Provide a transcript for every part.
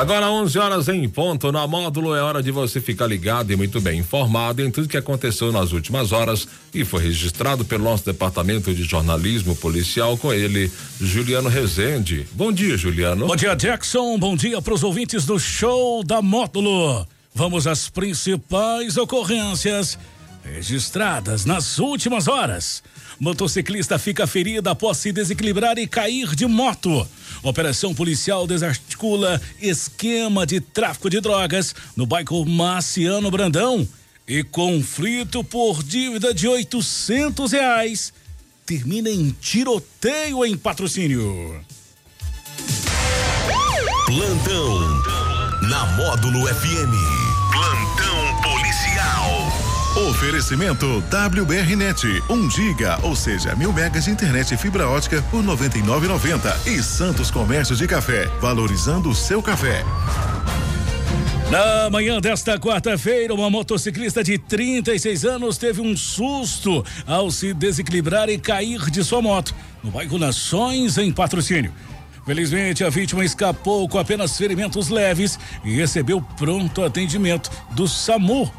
Agora 11 horas em ponto na módulo é hora de você ficar ligado e muito bem informado em tudo que aconteceu nas últimas horas e foi registrado pelo nosso departamento de jornalismo policial com ele, Juliano Rezende. Bom dia, Juliano. Bom dia, Jackson. Bom dia para os ouvintes do show da módulo. Vamos às principais ocorrências registradas nas últimas horas. Motociclista fica ferida após se desequilibrar e cair de moto. Operação policial desarticula esquema de tráfico de drogas no bairro Marciano Brandão. E conflito por dívida de 800 reais termina em tiroteio em patrocínio. Plantão na Módulo FM. Oferecimento WBRnet, 1 um giga, ou seja, mil megas de internet e fibra ótica por 99,90 e Santos Comércio de Café, valorizando o seu café. Na manhã desta quarta-feira, uma motociclista de 36 anos teve um susto ao se desequilibrar e cair de sua moto no bairro Nações, em patrocínio. Felizmente, a vítima escapou com apenas ferimentos leves e recebeu pronto atendimento do SAMU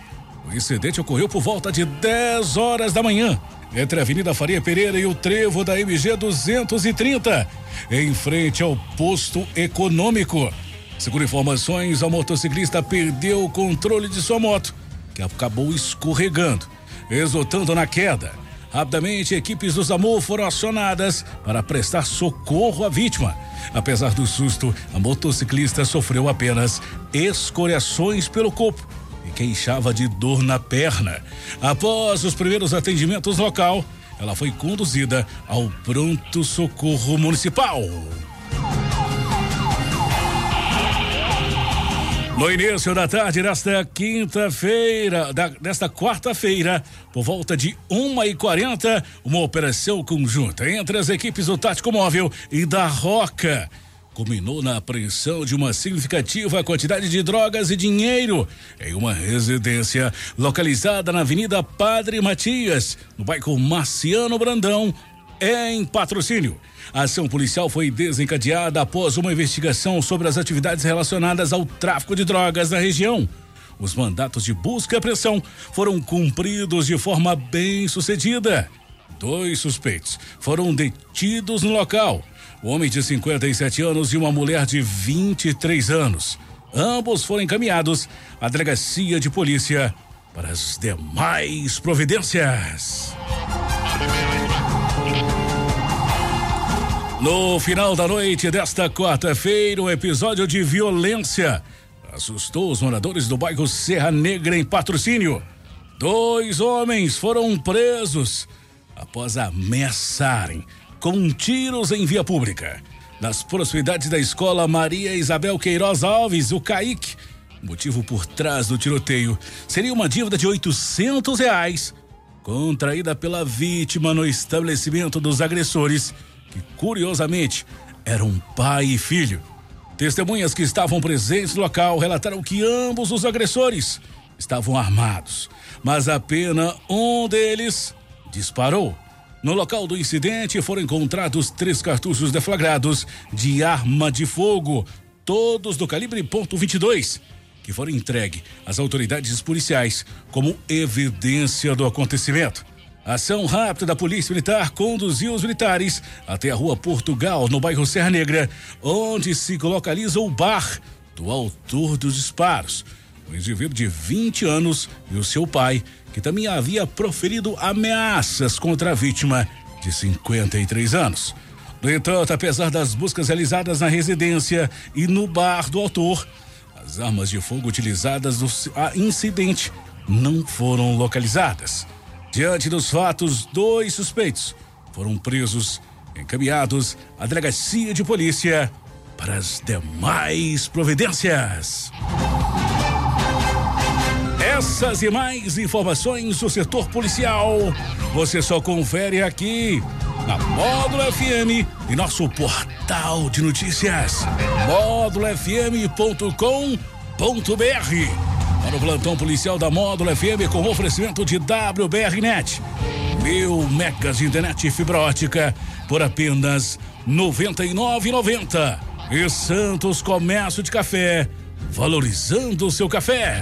o incidente ocorreu por volta de 10 horas da manhã, entre a Avenida Faria Pereira e o trevo da MG 230, em frente ao posto econômico. Segundo informações, a motociclista perdeu o controle de sua moto, que acabou escorregando, resultando na queda. Rapidamente, equipes do SAMU foram acionadas para prestar socorro à vítima. Apesar do susto, a motociclista sofreu apenas escoriações pelo corpo queixava de dor na perna. Após os primeiros atendimentos local, ela foi conduzida ao pronto socorro municipal. No início da tarde desta quinta-feira, desta quarta-feira, por volta de uma e quarenta, uma operação conjunta entre as equipes do Tático Móvel e da Roca culminou na apreensão de uma significativa quantidade de drogas e dinheiro em uma residência localizada na Avenida Padre Matias, no bairro Marciano Brandão, em patrocínio. A ação policial foi desencadeada após uma investigação sobre as atividades relacionadas ao tráfico de drogas na região. Os mandatos de busca e apreensão foram cumpridos de forma bem sucedida. Dois suspeitos foram detidos no local um homem de 57 anos e uma mulher de 23 anos. Ambos foram encaminhados à delegacia de polícia para as demais providências. No final da noite desta quarta-feira, um episódio de violência assustou os moradores do bairro Serra Negra em patrocínio. Dois homens foram presos após ameaçarem com tiros em via pública. Nas proximidades da escola Maria Isabel Queiroz Alves, o CAIC, motivo por trás do tiroteio seria uma dívida de 800 reais contraída pela vítima no estabelecimento dos agressores, que curiosamente eram pai e filho. Testemunhas que estavam presentes no local relataram que ambos os agressores estavam armados, mas apenas um deles disparou. No local do incidente foram encontrados três cartuchos deflagrados de arma de fogo, todos do calibre .22, que foram entregues às autoridades policiais como evidência do acontecimento. A ação rápida da Polícia Militar conduziu os militares até a Rua Portugal, no bairro Serra Negra, onde se localiza o bar do autor dos disparos. Indivíduo de 20 anos e o seu pai que também havia proferido ameaças contra a vítima de 53 anos. No entanto, apesar das buscas realizadas na residência e no bar do autor, as armas de fogo utilizadas no incidente não foram localizadas. Diante dos fatos, dois suspeitos foram presos, encaminhados à delegacia de polícia para as demais providências. Essas e mais informações do setor policial você só confere aqui na Módulo FM e nosso portal de notícias módulofm.com.br. Para o plantão policial da Módulo FM com oferecimento de WBRnet. Mil megas de internet e fibra ótica por apenas R$ 99,90 E Santos Comércio de Café, valorizando o seu café.